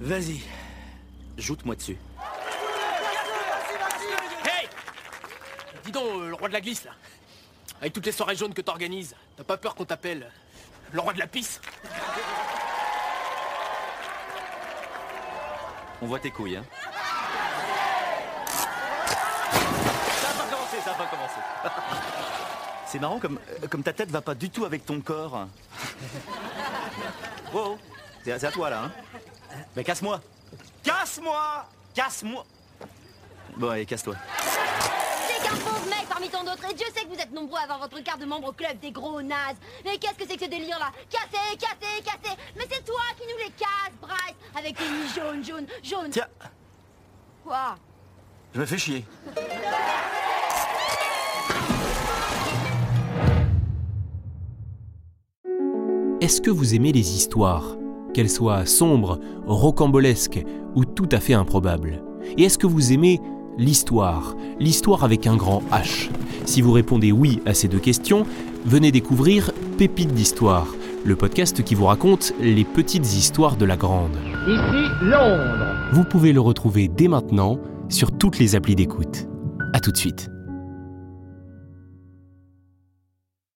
Vas-y, joute-moi dessus. Hey Dis donc, euh, le roi de la glisse, là. Avec toutes les soirées jaunes que t'organises, t'as pas peur qu'on t'appelle le roi de la pisse? On voit tes couilles, hein. Ça va pas commencer, ça va pas commencer. C'est marrant comme, euh, comme ta tête va pas du tout avec ton corps. Oh, c'est c'est à toi là, hein. Mais casse-moi. Casse-moi Casse-moi Bon, allez, casse-toi. C'est qu'un pauvre mec parmi tant d'autres, et Dieu sait que vous êtes nombreux à avoir votre carte de membre au club des gros nazes. Mais qu'est-ce que c'est que ce délire-là? Casser, casser, casser Mais c'est toi qui nous les casses, Bryce Avec tes nuits jaunes, jaunes, jaunes Tiens, Quoi? Je me fais chier. Est-ce que vous aimez les histoires? Qu'elles soient sombres, rocambolesques ou tout à fait improbables Et est-ce que vous aimez l'histoire L'histoire avec un grand H? Si vous répondez oui à ces deux questions, venez découvrir Pépites d'Histoire, le podcast qui vous raconte les petites histoires de la grande. Ici Londres. Vous pouvez le retrouver dès maintenant sur toutes les applis d'écoute. A tout de suite.